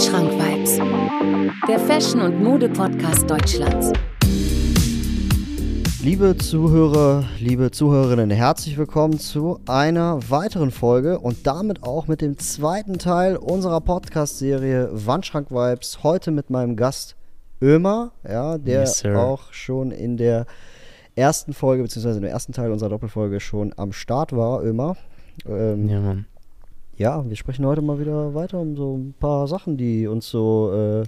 Wandschrank-Vibes, der Fashion- und Mode-Podcast Deutschlands. Liebe Zuhörer, liebe Zuhörerinnen, herzlich willkommen zu einer weiteren Folge und damit auch mit dem zweiten Teil unserer Podcast-Serie Wandschrank Vibes. Heute mit meinem Gast Ömer, ja, der Yes, auch schon in der ersten Folge, beziehungsweise im ersten Teil unserer Doppelfolge schon am Start war, Ömer. Ähm, Ja, Mann. Ja, wir sprechen heute mal wieder weiter um so ein paar Sachen, die uns so, äh,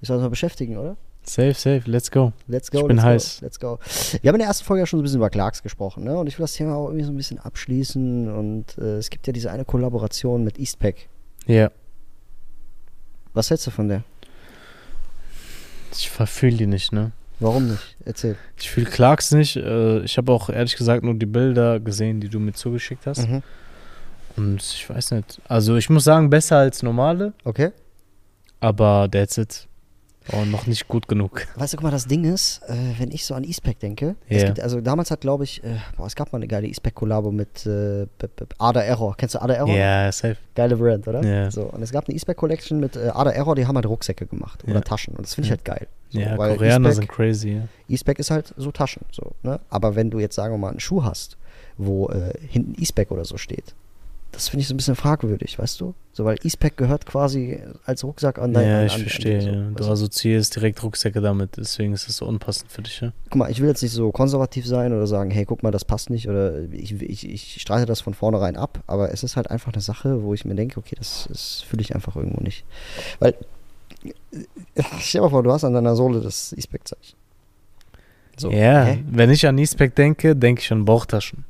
ich sag mal, beschäftigen, oder? Safe, safe, let's go. Let's go. Ich bin let's heiß. Go, let's go. Wir haben in der ersten Folge ja schon so ein bisschen über Clarks gesprochen, ne? Und ich will das Thema auch irgendwie so ein bisschen abschließen. Und äh, es gibt ja diese eine Kollaboration mit Eastpack. Ja, Was hältst du von der? ich verfühle die nicht, ne? Warum nicht? Erzähl. Ich fühle Clarks nicht. Äh, ich habe auch ehrlich gesagt nur die Bilder gesehen, die du mir zugeschickt hast. Mhm. Und ich weiß nicht. Also ich muss sagen, besser als normale, Okay. aber that's it. Oh, noch nicht gut genug. Weißt du, guck mal, das Ding ist, äh, wenn ich so an Eastpack denke, Ja. es gibt, also damals hat, glaube ich, äh, boah, es gab mal eine geile Eastpack-Kollabo mit äh, B- B- Ada Error. Kennst du Ada Error? Ja, safe. Geile Brand, oder? Ja. So, und es gab eine Eastpack Collection mit äh, Ada Error, die haben halt Rucksäcke gemacht oder Ja. Taschen. Und das finde ich Ja. halt geil. So, ja, weil Koreaner sind crazy, ja. Eastpack ist halt so Taschen, so, ne? Aber wenn du jetzt, sagen wir mal, einen Schuh hast, wo äh, hinten Eastpack oder so steht, das finde ich so ein bisschen fragwürdig, weißt du? So, weil Eastpack gehört quasi als Rucksack an dein Ja, an, ich an, verstehe. Dir, ja. so, Du assoziierst direkt Rucksäcke damit, deswegen ist das so unpassend für dich, ja? Guck mal, ich will jetzt nicht so konservativ sein oder sagen, hey, guck mal, das passt nicht oder ich, ich, ich streite das von vornherein ab, aber es ist halt einfach eine Sache, wo ich mir denke, okay, das, das fühle ich einfach irgendwo nicht. Weil, stell dir mal vor, du hast an deiner Sohle das Eastpack-Zeichen. So, ja, hä? wenn ich an Eastpack denke, denke ich an Bauchtaschen.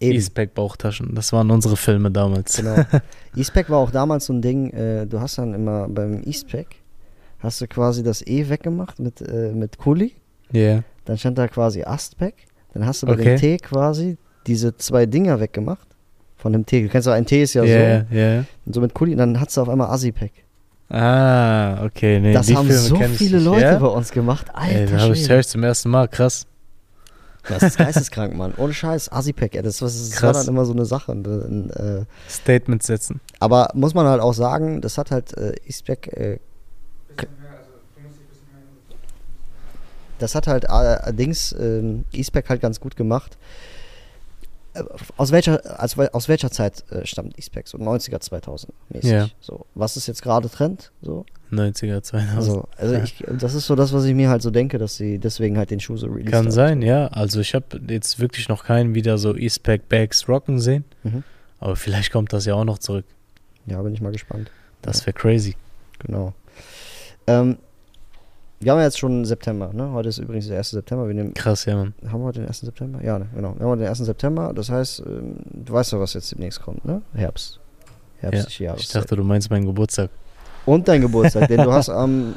Eastpack Bauchtaschen, das waren unsere Filme damals. Genau. Eastpack war auch damals so ein Ding, äh, du hast dann immer beim Eastpack, hast du quasi das E weggemacht mit, äh, mit Kuli, Ja. dann stand da quasi Astpack, dann hast du bei Okay. dem T quasi diese zwei Dinger weggemacht von dem T. Du kennst doch, ein T ist ja Ja, so, ja. und so mit Kuli, und dann hast du auf einmal Assi-Pack. Ah, okay. Nee, Das haben Filme so ich viele. Leute ja? bei uns gemacht. Alter, Ey, da habe ich zum ersten Mal, krass. Das ist geisteskrank, Mann. Ohne Scheiß, Assi-Pack, ey, das, das, war dann immer so eine Sache. Und, und, äh, Statement setzen. aber muss man halt auch sagen, das hat halt äh, Eastpack äh, das hat halt allerdings ähm, Eastpack halt ganz gut gemacht. Äh, Aus welcher, also, aus welcher Zeit äh, stammt Eastpack? So 90er, 2000 mäßig. Ja. So, was ist jetzt gerade Trend? So, 90er, 2000. also, also Ja. ich, das ist so das, was ich mir halt so denke, dass sie deswegen halt den Schuh so released Kann haben. sein, ja. Also ich habe jetzt wirklich noch keinen wieder so Eastpack Bags rocken sehen. Mhm. Aber vielleicht kommt das ja auch noch zurück. Ja, bin ich mal gespannt. Das wäre crazy. Genau. Ähm, wir haben ja jetzt schon September, ne? Heute ist übrigens der 1. September. Wir nehmen, Krass, ja, Mann. haben wir heute den 1. September? Ja, ne, genau. Wir haben heute den 1. September. Das heißt, ähm, du weißt ja, was jetzt demnächst kommt, ne? Herbst. Herbstliche Ich Jahreszeit. dachte, du meinst meinen Geburtstag. Und dein Geburtstag, denn du hast am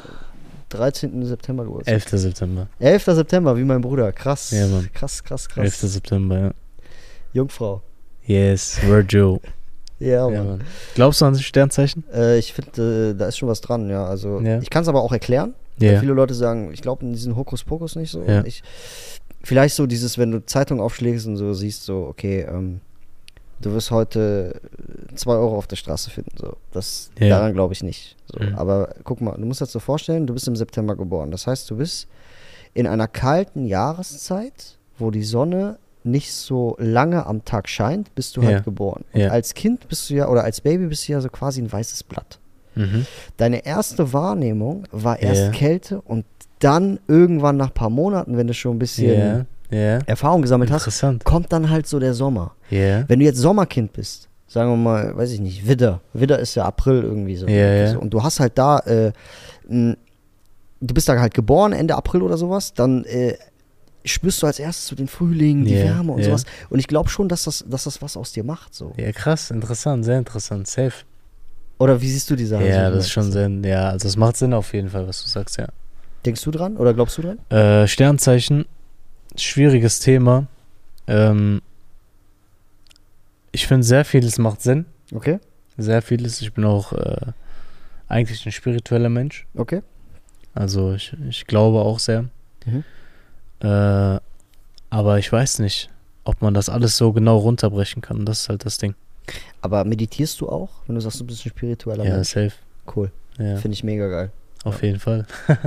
13. September Geburtstag. 11. September. 11. September, wie mein Bruder. Krass. Ja, Mann. Krass, krass, krass. 11. September, ja. Jungfrau. Yes, Virgil. Ja, ja, Mann. Mann. Glaubst du an Sternzeichen? Äh, ich finde, äh, da ist schon was dran, ja. Also, Ja. ich kann es aber auch erklären. Ja. viele Leute sagen, ich glaube in diesen Hokuspokus nicht so. Ja. Ich, vielleicht so dieses, wenn du Zeitung aufschlägst und so siehst, so, okay, ähm, du wirst heute 2 Euro auf der Straße finden. So. Das, Ja. Daran glaube ich nicht. So. Mhm. Aber guck mal, du musst dir das so vorstellen, du bist im September geboren. Das heißt, du bist in einer kalten Jahreszeit, wo die Sonne nicht so lange am Tag scheint, bist du Ja. halt geboren. Und Ja. als Kind bist du ja, oder als Baby bist du ja so quasi ein weißes Blatt. Mhm. Deine erste Wahrnehmung war erst Ja. Kälte und dann irgendwann nach ein paar Monaten, wenn du schon ein bisschen Ja, ja. Erfahrung gesammelt hast, kommt dann halt so der Sommer. Wenn du jetzt Sommerkind bist, sagen wir mal, weiß ich nicht, Widder. Widder ist ja April irgendwie so. Ja. So. Und du hast halt da, äh, du bist da halt geboren, Ende April oder sowas, dann äh, spürst du als erstes so den Frühling, die Ja, Wärme und ja. sowas. Und ich glaube schon, dass das, dass das was aus dir macht. So. Ja, krass, interessant, sehr interessant, safe. Oder wie siehst du die Sache? ja, so? das ist schon sehr, ja, also es macht Sinn auf jeden Fall, was du sagst, ja. Denkst du dran oder glaubst du dran? Äh, Sternzeichen, schwieriges Thema. Ähm, ich finde sehr vieles macht Sinn, Okay, sehr vieles. Ich bin auch äh, eigentlich ein spiritueller Mensch, okay. also ich, ich glaube auch sehr. Mhm. Äh, aber ich weiß nicht, ob man das alles so genau runterbrechen kann. Das ist halt das Ding. Aber meditierst du auch, wenn du sagst, du bist ein spiritueller Ja, Mensch? safe. Cool. Ja, Finde ich mega geil. auf jeden Fall.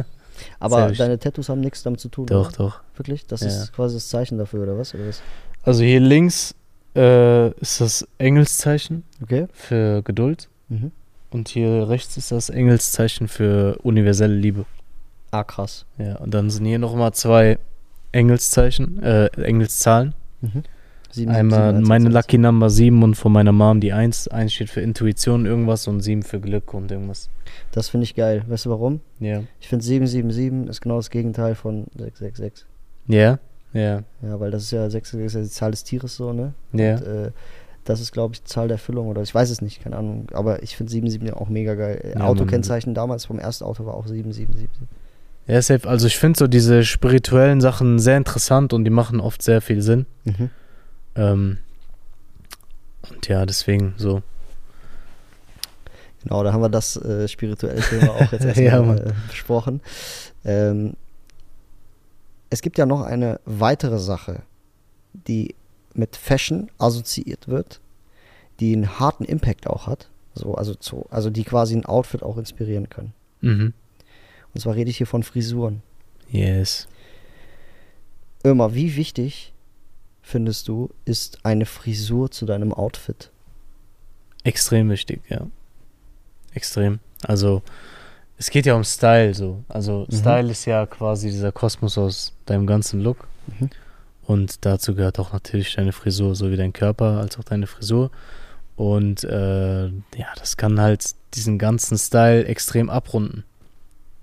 Aber Sehr deine Tattoos haben nichts damit zu tun. Doch, oder? doch. Wirklich? Das Ja. ist quasi das Zeichen dafür, oder was? Oder was? Also hier links äh, ist das Engelszeichen Okay. für Geduld Mhm. und hier rechts ist das Engelszeichen für universelle Liebe. Ah, krass. Ja, und dann sind hier nochmal zwei Engelszeichen, äh, Engelszahlen. Mhm. Sieben, Einmal sieben, meine. Lucky Number 7 und von meiner Mom die 1. 1 steht für Intuition irgendwas und 7 für Glück und irgendwas. Das finde ich geil. Weißt du warum? Ja. Ich finde 777 ist genau das Gegenteil von 666. Ja, ja, Ja, weil das ist ja 666 ist ja die Zahl des Tieres so, ne? ja. Und, äh, das ist, glaube ich, die Zahl der Erfüllung oder ich weiß es nicht, keine Ahnung. Aber ich finde 77 auch mega geil. Äh, Ja, Autokennzeichen damals vom ersten Auto war auch 7777. Ja, safe. Also ich finde so diese spirituellen Sachen sehr interessant und die machen oft sehr viel Sinn. Mhm. Ähm, und ja, deswegen so. Genau, da haben wir das äh, spirituelle Thema auch jetzt erstmal Ja, äh, besprochen. Ähm, es gibt ja noch eine weitere Sache, die mit Fashion assoziiert wird, die einen harten Impact auch hat. So, also, zu, also die quasi ein Outfit auch inspirieren können. Mhm. Und zwar rede ich hier von Frisuren. Yes. Irma, wie wichtig findest du, ist eine Frisur zu deinem Outfit? Extrem wichtig, ja. Extrem. Also, es geht ja um Style so. Also, Mhm. Style ist ja quasi dieser Kosmos aus deinem ganzen Look. Mhm. Und dazu gehört auch natürlich deine Frisur, so wie dein Körper als auch deine Frisur. Und äh, ja, das kann halt diesen ganzen Style extrem abrunden.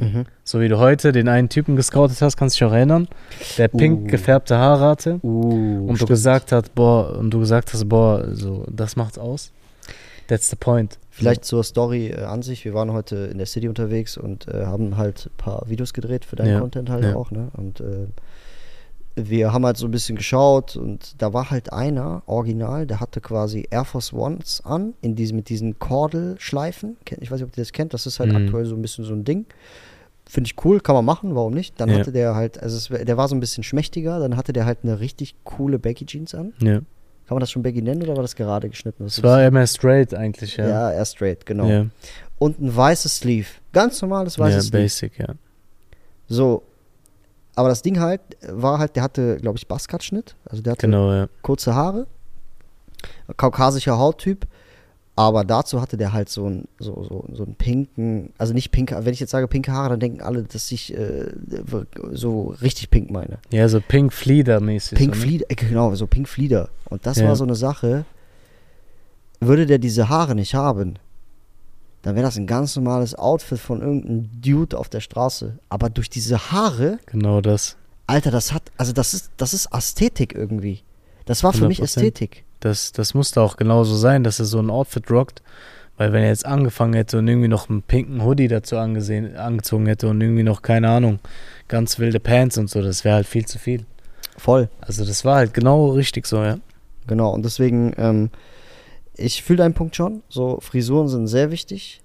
Mhm. So wie du heute den einen Typen gescoutet hast, kannst du dich auch erinnern, der pink Uh. gefärbte Haare hatte. Uh, und du stimmt. gesagt hast, boah, und du gesagt hast, boah, so, das macht's aus. That's the point. Vielleicht zur Story äh, an sich. Wir waren heute in der City unterwegs und äh, haben halt ein paar Videos gedreht für deinen Ja, Content halt ja. auch, ne? Und äh, wir haben halt so ein bisschen geschaut und da war halt einer, original, der hatte quasi Air Force Ones an, in diesem, mit diesen Kordelschleifen. Ich weiß nicht, ob ihr das kennt, das ist halt Mhm. aktuell so ein bisschen so ein Ding. Finde ich cool, kann man machen, warum nicht? Dann Ja. hatte der halt, also es, der war so ein bisschen schmächtiger, dann hatte der halt eine richtig coole Baggy Jeans an. Ja. Kann man das schon Baggy nennen oder war das gerade geschnitten? Es ist war das? immer straight eigentlich, ja. ja, eher straight, genau Ja, und ein weißes Sleeve. Ganz normales ja weißes Sleeve. basic, ja. So. Aber das Ding halt war halt, der hatte, glaube ich, Buzzcut-Schnitt. Also der hatte Genau, ja. kurze Haare. Kaukasischer Hauttyp. Aber dazu hatte der halt so einen so, so, so einen pinken, also nicht pink, wenn ich jetzt sage pinke Haare, dann denken alle, dass ich äh, so richtig pink meine. Ja, so Pink Flieder-mäßig. Pink so? Flieder, äh, genau, so Pink Flieder. Und das Ja. war so eine Sache, würde der diese Haare nicht haben, dann wäre das ein ganz normales Outfit von irgendeinem Dude auf der Straße. Aber durch diese Haare, Genau das. Alter, das hat, also das ist, das ist Ästhetik irgendwie. Das war für mich 100%. Ästhetik. Das, das musste auch genauso sein, dass er so ein Outfit rockt. Weil wenn er jetzt angefangen hätte und irgendwie noch einen pinken Hoodie dazu angesehen, angezogen hätte und irgendwie noch, keine Ahnung, ganz wilde Pants und so, das wäre halt viel zu viel. Voll. Also das war halt genau richtig so, ja. Genau. Und deswegen, ähm, ich fühle deinen Punkt schon. So, Frisuren sind sehr wichtig.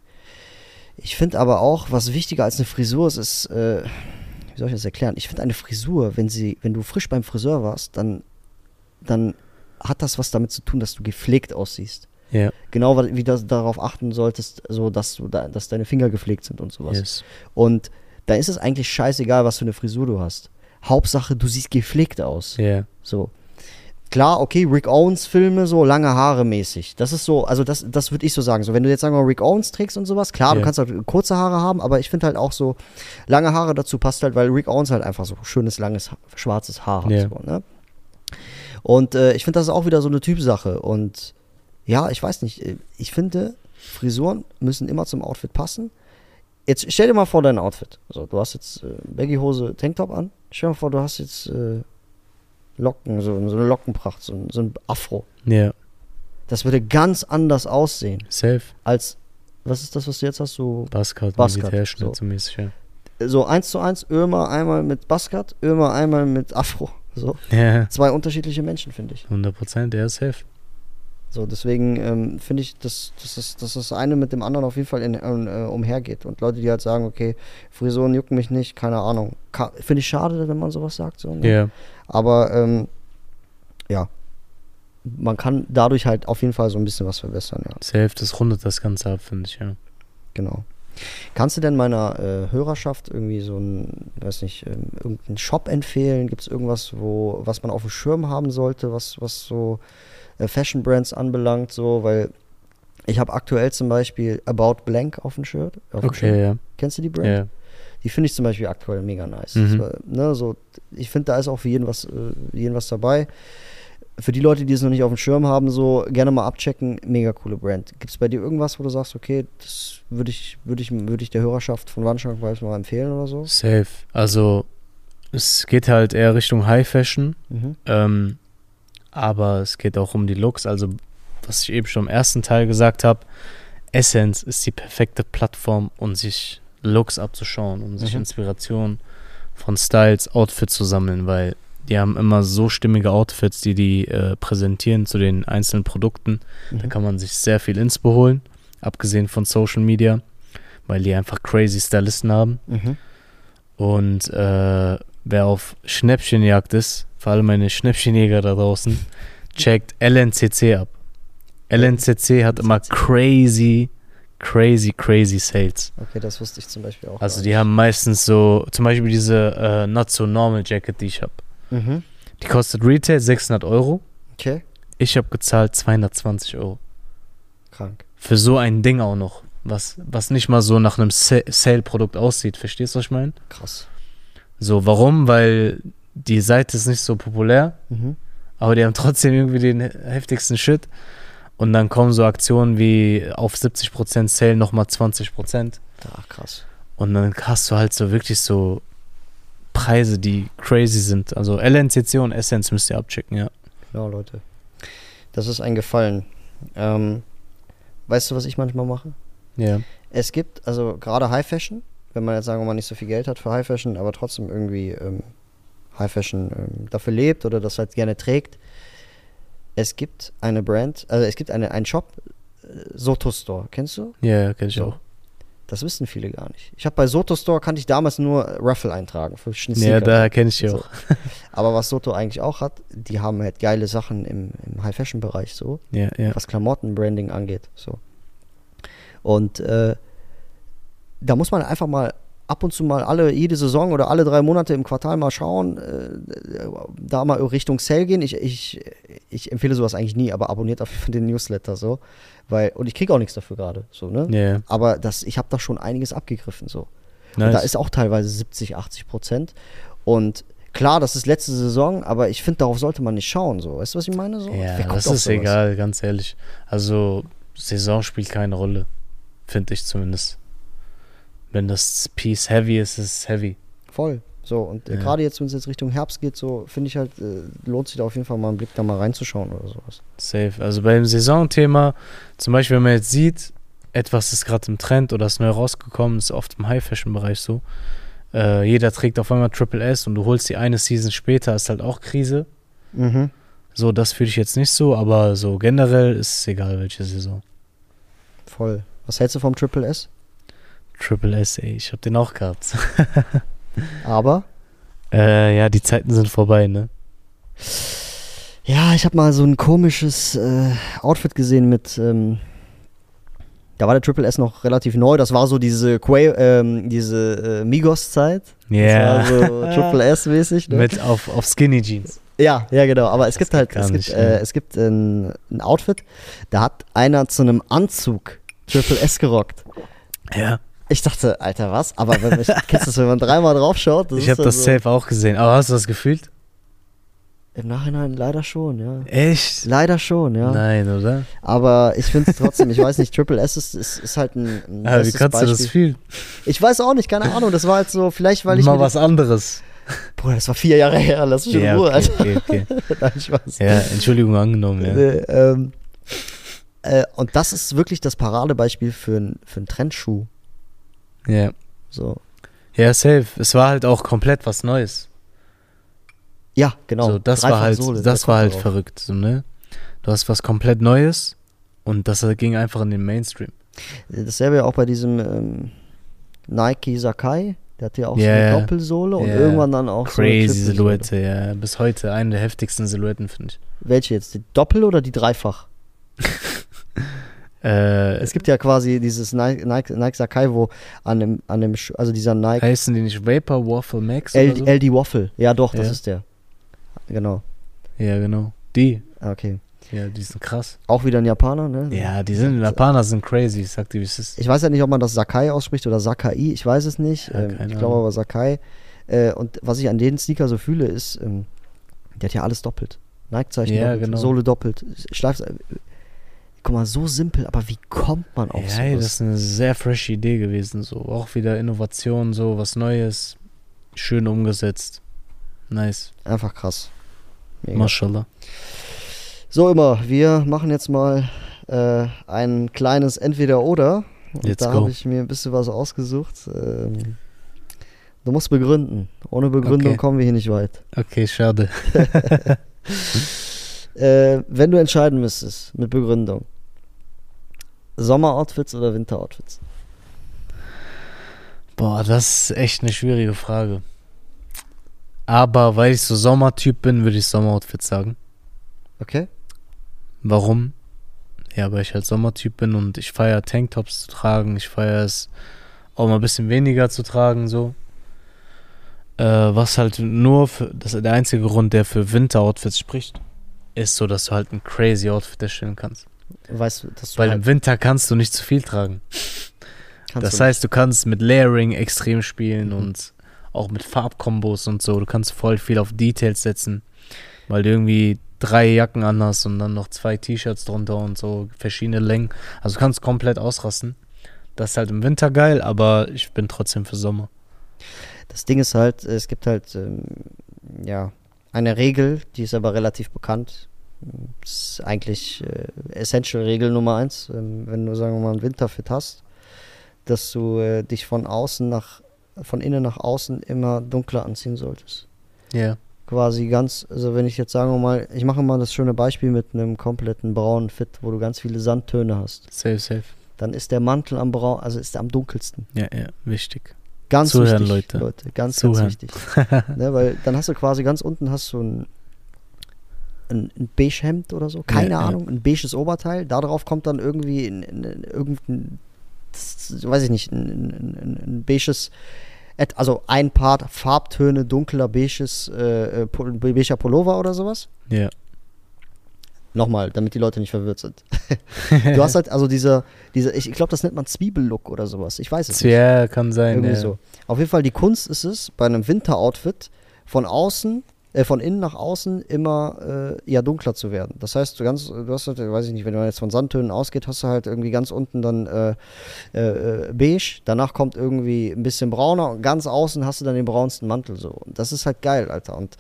Ich finde aber auch, was wichtiger als eine Frisur ist, ist, äh, wie soll ich das erklären? Ich finde eine Frisur, wenn sie, wenn du frisch beim Friseur warst, dann, dann hat das was damit zu tun, dass du gepflegt aussiehst. Ja, Genau wie du darauf achten solltest, so dass du da, dass deine Finger gepflegt sind und sowas. yes. Und da ist es eigentlich scheißegal, was für eine Frisur du hast. Hauptsache, du siehst gepflegt aus. Ja, So. Klar, okay, Rick Owens Filme, so lange Haare mäßig. Das ist so, also das, das würde ich so sagen. So, wenn du jetzt sagen wir mal Rick Owens trägst und sowas, klar, du Ja. kannst halt kurze Haare haben, aber ich finde halt auch so, lange Haare dazu passt halt, weil Rick Owens halt einfach so schönes, langes, schwarzes Haar hat. Ja. So, ne? Und äh, ich finde, das ist auch wieder so eine Typsache. Und ja, ich weiß nicht, äh, ich finde, Frisuren müssen immer zum Outfit passen. Jetzt stell dir mal vor dein Outfit. So, du hast jetzt äh, Baggy-Hose, Tanktop an. Stell dir mal vor, du hast jetzt äh, Locken, so, so eine Lockenpracht, so, ein- so ein Afro. ja, Das würde ganz anders aussehen safe. als, was ist das, was du jetzt hast? So, Buzzcut, Militärschnitt so. so mäßig, ja. so eins zu eins, Ömer einmal mit Buzzcut, Ömer einmal mit Afro. So, Ja, zwei unterschiedliche Menschen, finde ich. 100 Prozent, der ist safe. So, deswegen ähm, finde ich, dass, dass, das, dass das eine mit dem anderen auf jeden Fall in, äh, umhergeht. Und Leute, die halt sagen, okay, Frisuren jucken mich nicht, keine Ahnung. Ka- Finde ich schade, wenn man sowas sagt. So, ne? Ja, Aber ähm, ja, man kann dadurch halt auf jeden Fall so ein bisschen was verbessern, ja. safe, das rundet das Ganze ab, finde ich, ja. Genau. Kannst du denn meiner äh, Hörerschaft irgendwie so ein, weiß nicht, ähm, irgendeinen Shop empfehlen? Gibt es irgendwas, wo, was man auf dem Schirm haben sollte, was, was so äh, Fashion Brands anbelangt, so, weil ich habe aktuell zum Beispiel About Blank auf dem Shirt. Auf dem Shirt. Okay, ja. Kennst du die Brand? ja. Die finde ich zum Beispiel aktuell mega nice. Mhm. War, ne, so, ich finde, da ist auch für jeden was, äh, jeden was dabei. Für die Leute, die es noch nicht auf dem Schirm haben, so gerne mal abchecken. Mega coole Brand. Gibt es bei dir irgendwas, wo du sagst, okay, das würde ich, würde ich, würde ich der Hörerschaft von Wandschrank weiß mal empfehlen oder so? Safe. Also, es geht halt eher Richtung High Fashion. Mhm. Ähm, aber es geht auch um die Looks. Also, was ich eben schon im ersten Teil gesagt habe, Essence ist die perfekte Plattform, um sich Looks abzuschauen, um sich Mhm. Inspiration von Styles, Outfits zu sammeln, weil die haben immer so stimmige Outfits, die die äh, präsentieren zu den einzelnen Produkten. Da Mhm. kann man sich sehr viel Inspo holen, abgesehen von Social Media, weil die einfach crazy Stylisten haben. Mhm. Und äh, wer auf Schnäppchenjagd ist, vor allem meine Schnäppchenjäger da draußen, checkt LNCC ab. LNCC hat immer crazy, crazy, crazy Sales. Okay, das wusste ich zum Beispiel auch. Also die haben meistens so, zum Beispiel diese äh, Not So Normal Jacket, die ich habe. Mhm. Die kostet Retail 600 Euro. Okay, Ich habe gezahlt 220 Euro. krank. Für so ein Ding auch noch. Was, was nicht mal so nach einem Sa- Sale-Produkt aussieht. Verstehst du, was ich meine? Krass. So, warum? Weil die Seite ist nicht so populär, Mhm. aber die haben trotzdem irgendwie den heftigsten Shit. Und dann kommen so Aktionen wie auf 70% Sale nochmal 20%. Ach, krass. Und dann hast du halt so wirklich so Preise, die crazy sind. Also LNCC und Essence müsst ihr abchecken, ja. Genau, Leute. Das ist ein Gefallen. Ähm, weißt du, was ich manchmal mache? Ja. Es gibt, also gerade High Fashion, wenn man jetzt sagen wir mal nicht so viel Geld hat für High Fashion, aber trotzdem irgendwie ähm, High Fashion ähm, dafür lebt oder das halt gerne trägt. Es gibt eine Brand, also es gibt eine, einen Shop, äh, Soto Store, kennst du? Ja, kenn ich So. auch. Das wissen viele gar nicht. Ich habe bei Soto Store kannte ich damals nur Raffle eintragen für Schn- Ja, daher kenne ich So. auch. Aber was Soto eigentlich auch hat, die haben halt geile Sachen im, im High Fashion Bereich so. Ja, ja. was Klamottenbranding angeht. So. Und äh, da muss man einfach mal ab und zu mal alle, jede Saison oder alle drei Monate im Quartal mal schauen, äh, da mal Richtung Sale gehen. Ich, ich, ich empfehle sowas eigentlich nie, aber abonniert auf den Newsletter so. Weil, und ich kriege auch nichts dafür gerade. So, ne? Ja, Aber das, ich habe da schon einiges abgegriffen. So. nice. Und da ist auch teilweise 70, 80 Prozent. Und klar, das ist letzte Saison, aber ich finde, darauf sollte man nicht schauen. So. Weißt du, was ich meine? So? Ja, das ist egal, ganz ehrlich. Also, Saison spielt keine Rolle. Finde ich zumindest. Wenn das Piece heavy ist, ist es heavy. Voll. So, und äh, Ja. gerade jetzt, wenn es jetzt Richtung Herbst geht, so finde ich halt, äh, lohnt sich da auf jeden Fall mal einen Blick da mal reinzuschauen oder sowas. Safe. Also beim Saisonthema, zum Beispiel, wenn man jetzt sieht, etwas ist gerade im Trend oder ist neu rausgekommen, ist oft im High-Fashion-Bereich so. Äh, jeder trägt auf einmal Triple S und du holst die eine Season später, ist halt auch Krise. Mhm. So, das fühle ich jetzt nicht so, aber so generell ist es egal, welche Saison. Voll. Was hältst du vom Triple S? Triple S, ey, ich hab den auch gehabt. Aber, äh, ja, die Zeiten sind vorbei, ne? ja, ich habe mal so ein komisches äh, Outfit gesehen mit, ähm, da war der Triple S noch relativ neu. Das war so diese, Quay, ähm, diese äh, Migos-Zeit. Ja. War so Triple S-mäßig. Ne? Mit auf, auf Skinny Jeans. Ja, ja, genau. Aber es Das gibt halt, es gibt, nicht, äh, ne? es gibt ein, ein Outfit, da hat einer zu einem Anzug Triple S gerockt. Ja. Ich dachte, Alter, was? Aber wenn ich, kennst du das, wenn man dreimal drauf schaut? ich habe das so, safe auch gesehen. Aber hast du das gefühlt? Im Nachhinein leider schon, ja. Echt? Leider schon, ja. Nein, oder? Aber ich finde es trotzdem, ich weiß nicht, Triple S ist, ist, ist halt ein, ein Aber wie bestes kannst du das Beispiel. fühlen? Ich weiß auch nicht, keine Ahnung. Das war halt so, vielleicht weil ich Mal was anderes. Bruder, das war vier Jahre her. Lass mich in Ja, Ruhe, okay, Alter. okay, okay. Nein, Spaß. Ja, Entschuldigung angenommen, ja. Nee, ähm, äh, und das ist wirklich das Paradebeispiel für, ein, für einen Trendschuh. Ja. So. Ja, safe. Es war halt auch komplett was Neues. Ja, genau. so, das war Dreifach halt, Sohle, das war halt verrückt, so, ne? Du hast was komplett Neues und das ging einfach in den Mainstream. Dasselbe ja auch bei diesem ähm, Nike Sakai. Der hatte ja auch so Ja, eine. Doppelsohle und Ja. irgendwann dann auch so eine Crazy. Silhouette, ja. Bis heute eine der heftigsten Silhouetten, finde ich. Welche jetzt? Die Doppel oder die Dreifach? Äh, Es gibt ja quasi dieses Nike, Nike, Nike Sakai, wo an dem, an dem, also dieser Nike heißen die nicht Vapor Waffle Max LD, so? LD Waffle. Ja, doch, das Ja. ist der. Genau. Ja, genau. Die. Ah, Okay. Ja, die sind krass. Auch wieder ein Japaner, ne? Ja, die sind, Japaner sind crazy, ich sag dir, wie es ist. Ich weiß ja nicht, ob man das Sakai ausspricht oder Sakai, ich weiß es nicht. Ja, ähm, ich glaube aber Sakai. Äh, und was ich an den Sneaker so fühle, ist, ähm, der hat ja alles doppelt. Nike-Zeichen Ja, doppelt, genau. Sohle doppelt, Schleif. Guck mal, so simpel, aber wie kommt man auf Ja, ey, das sowas? ist eine sehr fresh Idee gewesen. So auch wieder Innovation, so was Neues, schön umgesetzt. Nice. Einfach krass. Mega. Mashallah. So immer, wir machen jetzt mal äh, ein kleines Entweder-Oder. Da habe ich mir ein bisschen was ausgesucht. Ähm, du musst begründen. Ohne Begründung Okay. kommen wir hier nicht weit. Okay, schade. Äh, wenn du entscheiden müsstest mit Begründung, Sommeroutfits oder Winteroutfits? Boah, das ist echt eine schwierige Frage. Aber weil ich so Sommertyp bin, würde ich Sommeroutfit sagen. Okay? Warum? Ja, weil ich halt Sommertyp bin und ich feiere Tanktops zu tragen. Ich feiere es auch mal ein bisschen weniger zu tragen, so. Äh, was halt nur für, das ist der einzige Grund, der für Winteroutfits spricht, ist so, dass du halt ein crazy Outfit erstellen kannst. Weißt du, dass du Weil halt im Winter kannst du nicht zu viel tragen. das du heißt, du kannst mit Layering extrem spielen Mhm. und auch mit Farbkombos und so. Du kannst voll viel auf Details setzen, weil du irgendwie drei Jacken anhast und dann noch zwei T-Shirts drunter und so verschiedene Längen. Also du kannst komplett ausrasten. Das ist halt im Winter geil, aber ich bin trotzdem für Sommer. Das Ding ist halt, es gibt halt, ähm, ja, eine Regel, die ist aber relativ bekannt. Das ist eigentlich äh, Essential-Regel Nummer eins, ähm, wenn du, sagen wir mal, ein Winterfit hast, dass du äh, dich von außen nach, von innen nach außen immer dunkler anziehen solltest. Ja. Quasi ganz, also wenn ich jetzt sagen wir mal, ich mache mal das schöne Beispiel mit einem kompletten braunen Fit, wo du ganz viele Sandtöne hast, Safe, safe. dann ist der Mantel am braun, also ist er am dunkelsten. Ja, ja, wichtig. Ganz Zuhören, wichtig, Leute. Ganz, Zuhören. ganz wichtig. ne, weil dann hast du quasi ganz unten hast du ein, ein, ein beige Hemd oder so, keine Ja, ja. Ahnung, ein beiges Oberteil. Darauf kommt dann irgendwie ein, ein, ein, irgendein, weiß ich nicht, ein, ein, beiges, also ein Part Farbtöne, dunkler beiges, äh, äh, beiger Pullover oder sowas. Ja. Nochmal, damit die Leute nicht verwirrt sind. du hast halt also dieser, dieser ich, glaube, das nennt man Zwiebellook oder sowas. Ich weiß es nicht. Ja, kann sein. Irgendwie ja. so. Auf jeden Fall, die Kunst ist es, bei einem Winteroutfit von außen, äh, von innen nach außen immer äh, ja dunkler zu werden. Das heißt, du ganz, du hast halt, weiß ich nicht, wenn man jetzt von Sandtönen ausgeht, hast du halt irgendwie ganz unten dann äh, äh, äh, beige, danach kommt irgendwie ein bisschen brauner und ganz außen hast du dann den braunsten Mantel so. Und das ist halt geil, Alter. Und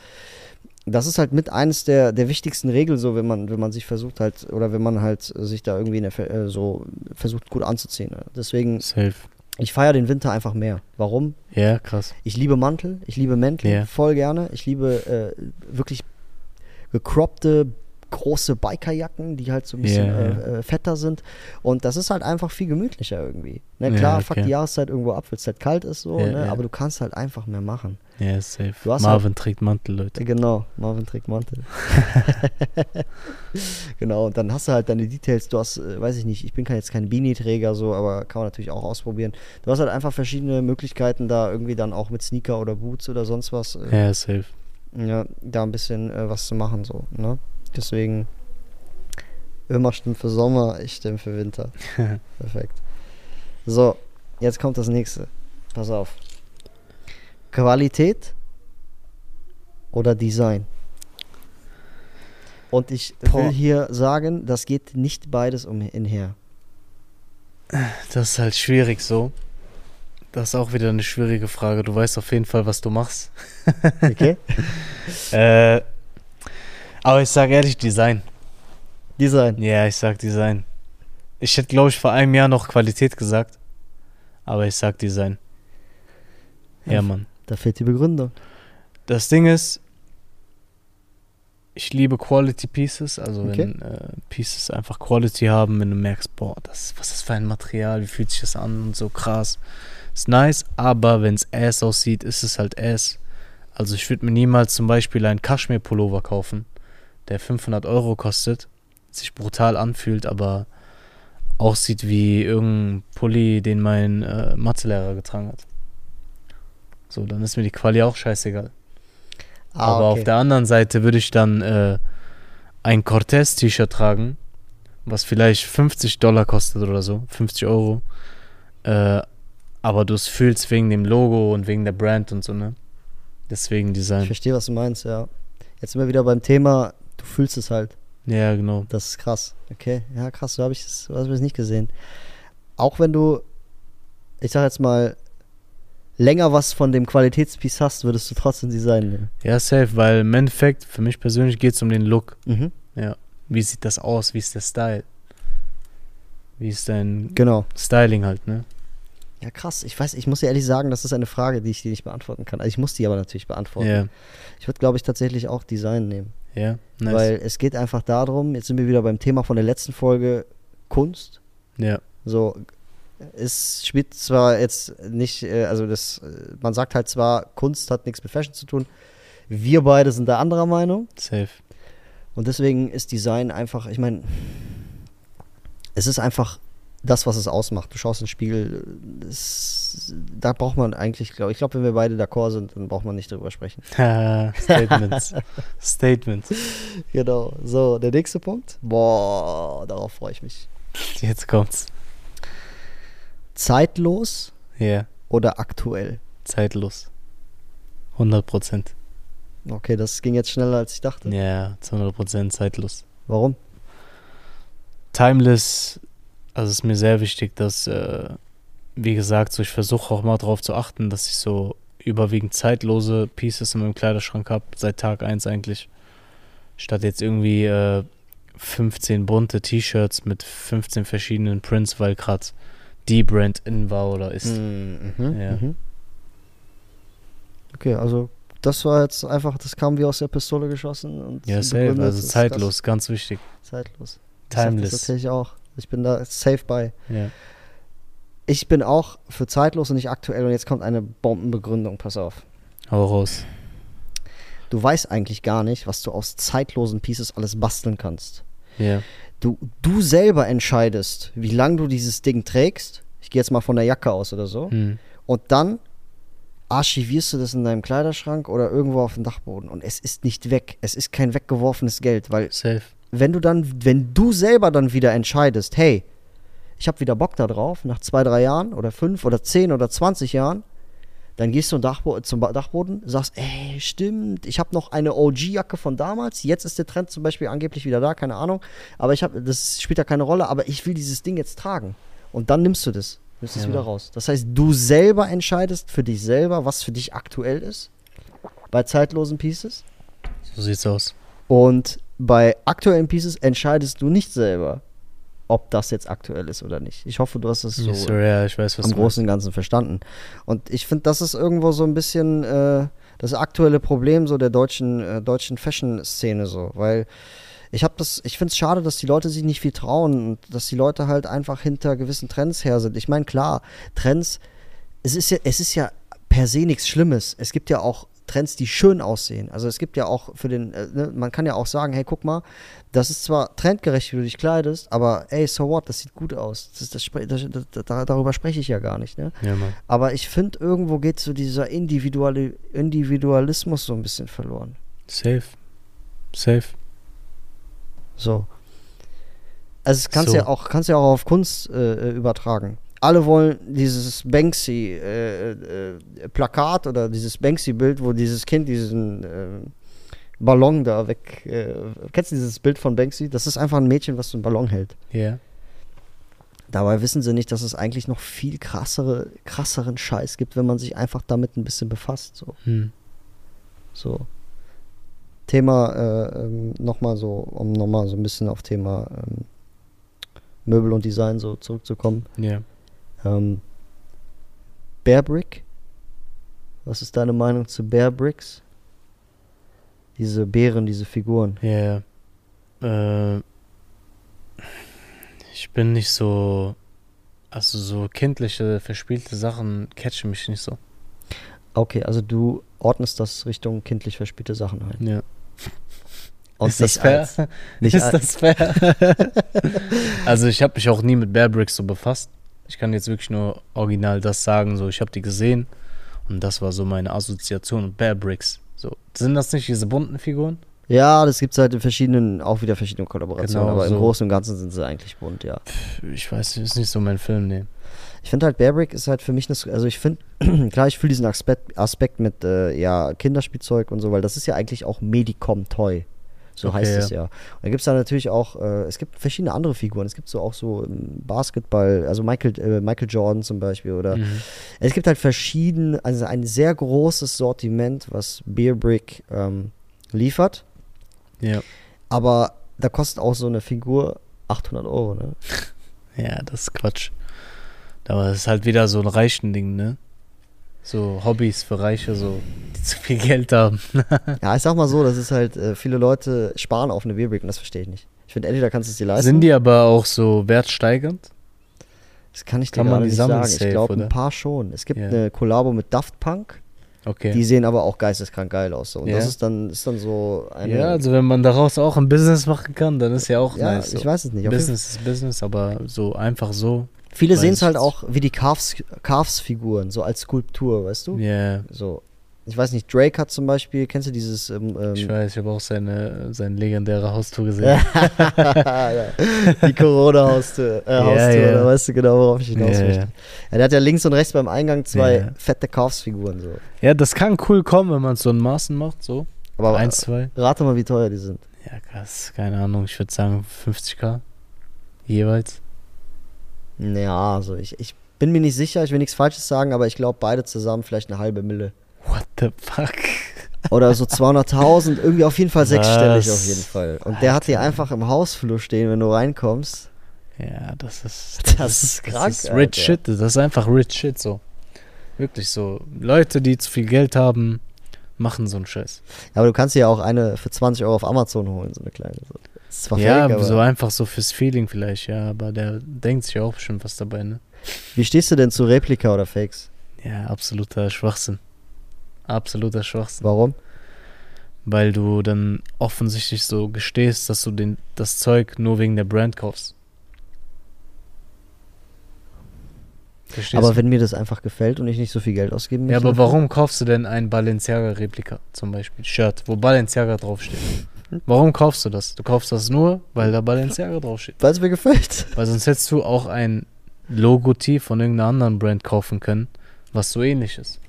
das ist halt mit eines der, der wichtigsten Regeln so, wenn man, wenn man sich versucht halt, oder wenn man halt sich da irgendwie der, äh, so versucht gut anzuziehen. Ne? Deswegen, Safe. Ich feiere den Winter einfach mehr. Warum? Ja, krass. Ich liebe Mantel, ich liebe Mäntel Ja. voll gerne. Ich liebe äh, wirklich gekroppte, große Bikerjacken, die halt so ein bisschen ja. Äh, äh, fetter sind. Und das ist halt einfach viel gemütlicher irgendwie. Ne, klar, okay. fuck die Jahreszeit irgendwo ab, weil es halt kalt ist so, ne, aber du kannst halt einfach mehr machen. Ja, safe. Marvin trägt Mantel, Leute. Genau, Marvin trägt Mantel. genau, und dann hast du halt deine Details. Du hast, äh, weiß ich nicht, ich bin kein, jetzt kein Beanie-Träger so, aber kann man natürlich auch ausprobieren. Du hast halt einfach verschiedene Möglichkeiten, da irgendwie dann auch mit Sneaker oder Boots oder sonst was, äh, Ja, safe. ja, da ein bisschen äh, was zu machen so, ne? Deswegen, Ömer stimmt für Sommer, ich stimme für Winter. Perfekt. So, jetzt kommt das nächste. Pass auf. Qualität oder Design? Und ich Boah. will hier sagen, das geht nicht beides umher. Das ist halt schwierig so. Das ist auch wieder eine schwierige Frage. Du weißt auf jeden Fall, was du machst. Okay? Äh, aber ich sage ehrlich, Design. Design. Ja, ich sag Design. Ich hätte, glaube ich, vor einem Jahr noch Qualität gesagt. Aber ich sag Design. Ja. Mann. Da fehlt die Begründung. Das Ding ist, ich liebe Quality Pieces, also Okay. wenn äh, Pieces einfach Quality haben, wenn du merkst, boah, das, was ist das für ein Material, wie fühlt sich das an und so krass. Ist nice, aber wenn es ass aussieht, ist es halt ass. Also ich würde mir niemals zum Beispiel einen Kaschmir-Pullover kaufen, der 500 Euro kostet, sich brutal anfühlt, aber aussieht wie irgendein Pulli, den mein äh, Mathelehrer getragen hat. So, dann ist mir die Quali auch scheißegal. Ah, Aber okay. auf der anderen Seite würde ich dann äh, ein Cortez-T-Shirt tragen, was vielleicht 50 Dollar kostet oder so, 50 Euro. Äh, aber du es fühlst wegen dem Logo und wegen der Brand und so, ne? Deswegen Ich Design. verstehe, was du meinst, ja. Jetzt sind wir wieder beim Thema, du fühlst es halt. Ja, genau. Das ist krass. Okay, ja, krass, so habe ich es so hab ich es nicht gesehen. Auch wenn du, ich sag jetzt mal, länger was von dem Qualitätspiece hast, würdest du trotzdem Design nehmen. Ja, safe, weil im Endeffekt, für mich persönlich geht es um den Look. Mhm. Wie sieht das aus? Wie ist der Style? Wie ist dein Genau. Styling halt, ne? Ja, krass. Ich weiß, ich muss dir ehrlich sagen, das ist eine Frage, die ich dir nicht beantworten kann. Also ich muss die aber natürlich beantworten. Ja, Ich würde, glaube ich, tatsächlich auch Design nehmen. ja, nice. Weil es geht einfach darum, jetzt sind wir wieder beim Thema von der letzten Folge, Kunst. ja, So, es spielt zwar jetzt nicht, äh, also das, äh, man sagt halt zwar, Kunst hat nichts mit Fashion zu tun. Wir beide sind da anderer Meinung. safe. Und deswegen ist Design einfach, ich meine, es ist einfach das, was es ausmacht. Du schaust in den Spiegel, es, da braucht man eigentlich, glaube ich, glaube, wenn wir beide d'accord sind, dann braucht man nicht drüber sprechen. Statements. Statements. Genau. So, der nächste Punkt. Boah, darauf freue ich mich. Jetzt kommt's. Zeitlos Ja, oder aktuell? zeitlos. 100 Prozent. Okay, das ging jetzt schneller, als ich dachte. Ja, zu 100 Prozent zeitlos. Warum? Timeless, also ist mir sehr wichtig, dass, äh, wie gesagt, so ich versuche auch mal darauf zu achten, dass ich so überwiegend zeitlose Pieces in meinem Kleiderschrank habe, seit Tag 1 eigentlich. Statt jetzt irgendwie äh, 15 bunte T-Shirts mit 15 verschiedenen Prints, weil gerade die Brand in war oder ist. Mhm, Ja. mhm. Okay, also das war jetzt einfach, das kam wie aus der Pistole geschossen. Und Ja, safe, also zeitlos, ganz wichtig. Zeitlos. Ich sag Das Timeless. natürlich auch. Ich bin da safe bei. Ja. Ich bin auch für zeitlos und nicht aktuell und jetzt kommt eine Bombenbegründung, pass auf. Hau raus. Du weißt eigentlich gar nicht, was du aus zeitlosen Pieces alles basteln kannst. Ja. Du, du selber entscheidest, wie lange du dieses Ding trägst. Ich gehe jetzt mal von der Jacke aus oder so. Hm. Und dann archivierst du das in deinem Kleiderschrank oder irgendwo auf dem Dachboden. Und es ist nicht weg. Es ist kein weggeworfenes Geld, weil Safe. wenn du dann, wenn du selber dann wieder entscheidest, hey, ich habe wieder Bock da drauf, nach zwei, drei Jahren oder fünf oder zehn oder zwanzig Jahren, dann gehst du zum, Dachbo zum Ba- Dachboden, sagst, ey, stimmt, ich habe noch eine OG-Jacke von damals, jetzt ist der Trend zum Beispiel angeblich wieder da, keine Ahnung, aber ich habe, das spielt ja keine Rolle, aber ich will dieses Ding jetzt tragen. Und dann nimmst du das, nimmst es Ja, wieder raus. Das heißt, du selber entscheidest für dich selber, was für dich aktuell ist, bei zeitlosen Pieces. So sieht's aus. Und bei aktuellen Pieces entscheidest du nicht selber, ob das jetzt aktuell ist oder nicht. Ich hoffe, du hast es so Yes, sir, ja, ich weiß, am Großen und Ganzen verstanden. Und ich finde, das ist irgendwo so ein bisschen äh, das aktuelle Problem so der deutschen, äh, deutschen Fashion-Szene so, weil ich habe das, ich finde es schade, dass die Leute sich nicht viel trauen und dass die Leute halt einfach hinter gewissen Trends her sind. Ich meine, klar, Trends, es ist ja, es ist ja per se nichts Schlimmes. Es gibt ja auch Trends, die schön aussehen. Also es gibt ja auch für den, äh, ne, man kann ja auch sagen, hey, guck mal, das ist zwar trendgerecht, wie du dich kleidest, aber ey, so what, das sieht gut aus. Das, das, das, das, da- darüber spreche ich ja gar nicht, ne? Ja. Aber ich finde, irgendwo geht so dieser Individuali Individualismus so ein bisschen verloren. Safe. Safe. So. Also es kannst So. ja auch kannst ja auch auf Kunst äh, äh, übertragen. Alle wollen dieses Banksy äh, äh, Plakat oder dieses Banksy Bild, wo dieses Kind diesen äh, Ballon da weg. Äh, kennst du dieses Bild von Banksy? Das ist einfach ein Mädchen, was so einen Ballon hält. Ja. Dabei wissen sie nicht, dass es eigentlich noch viel krassere, krasseren Scheiß gibt, wenn man sich einfach damit ein bisschen befasst. So. Hm. So. Thema, äh, ähm, nochmal so, um nochmal so ein bisschen auf Thema ähm, Möbel und Design so zurückzukommen. Ja. Ähm, Bear Brick. Was ist deine Meinung zu Bear Bricks? Diese Bären, diese Figuren. Ja. ja. Äh, ich bin nicht so. Also so kindliche, verspielte Sachen catchen mich nicht so. Okay, also du ordnest das Richtung kindlich verspielte Sachen ein. Ja. Und ist das fair? als- ist als- das fair? also ich habe mich auch nie mit Bear Bricks so befasst. Ich kann jetzt wirklich nur original das sagen. So, ich habe die gesehen und das war so meine Assoziation mit Bear Bricks. So, sind das nicht diese bunten Figuren? Ja, das gibt es halt in verschiedenen, auch wieder verschiedene Kollaborationen, Genau, aber so. im Großen und Ganzen sind sie eigentlich bunt, ja. Ich weiß, ist nicht so mein Film, nee. Ich finde halt Bearbrick ist halt für mich, das, also ich finde, klar, ich fühle diesen Aspekt, Aspekt mit äh, ja, Kinderspielzeug und so, weil das ist ja eigentlich auch Medicom Toy. So Okay, heißt es ja. Und da gibt es da natürlich auch, äh, es gibt verschiedene andere Figuren. Es gibt so auch so im Basketball, also Michael, äh, Michael Jordan zum Beispiel oder Mhm. es gibt halt verschiedene, also ein sehr großes Sortiment, was Bearbrick ähm, liefert. Ja. Aber da kostet auch so eine Figur 800 Euro, ne? ja, das ist Quatsch. Aber es ist halt wieder so ein reichen Ding, ne? So Hobbys für Reiche, so, die zu viel Geld haben. Ja, ich sag mal so, das ist halt, äh, viele Leute sparen auf eine Beerbrick und das verstehe ich nicht. Ich finde, entweder kannst du es dir leisten. Sind die aber auch so wertsteigernd? Das kann ich dir Kann man die nicht sagen. Ich safe, glaube, oder? ein paar schon. Es gibt Ja. eine Kollabo mit Daft Punk. Okay. Die sehen aber auch geisteskrank geil aus. So. Und Ja. das ist dann, ist dann so eine. ja, also wenn man daraus auch ein Business machen kann, dann ist ja auch Ja, nice. So. ich weiß es nicht. Business ist Business, aber so einfach so. Viele sehen es halt auch wie die Carves-Figuren, so als Skulptur, weißt du? Ja, So. Ich weiß nicht, Drake hat zum Beispiel, kennst du dieses. Ähm, ähm, ich weiß, ich habe auch seine, seine legendäre Haustour gesehen. Die Corona-Haustür, äh, Ja, Haustür, ja. da weißt du genau, worauf ich hinaus möchte. ja. Ja, der hat ja links und rechts beim Eingang zwei fette Kaufsfiguren so. ja, das kann cool kommen, wenn man es so in Maßen macht, so. Aber Eins, zwei. rate mal, wie teuer die sind. Ja, krass, keine Ahnung, ich würde sagen 50k. Jeweils. Ja, also ich, ich bin mir nicht sicher, ich will nichts Falsches sagen, aber ich glaube beide zusammen vielleicht eine halbe Mille. What the fuck? Oder so 200.000, irgendwie auf jeden Fall sechsstellig auf jeden Fall. Und der hat die Alter. einfach im Hausflur stehen, wenn du reinkommst. Ja, das ist. Das ist krank, Das ist rich Alter. shit, das ist einfach rich shit so. Wirklich so. Leute, die zu viel Geld haben, machen so einen Scheiß. Aber du kannst dir ja auch eine für 20 Euro auf Amazon holen, so eine kleine. So. Ist zwar ja, fake, aber so einfach so fürs Feeling vielleicht, ja, aber der denkt sich auch bestimmt was dabei, ne? Wie stehst du denn zu Replika oder Fakes? Ja, absoluter Schwachsinn. Absoluter Schwachsinn. Warum? Weil du dann offensichtlich so gestehst, dass du den, das Zeug nur wegen der Brand kaufst. Verstehst Aber du? wenn mir das einfach gefällt und ich nicht so viel Geld ausgeben Ja, möchte. aber dafür? warum kaufst du denn ein Balenciaga-Replika zum Beispiel? Shirt, wo Balenciaga draufsteht. Warum kaufst du das? Du kaufst das nur, weil da Balenciaga draufsteht. Weil es mir gefällt. Weil sonst hättest du auch ein Logotyp von irgendeiner anderen Brand kaufen können, was so ähnlich ist.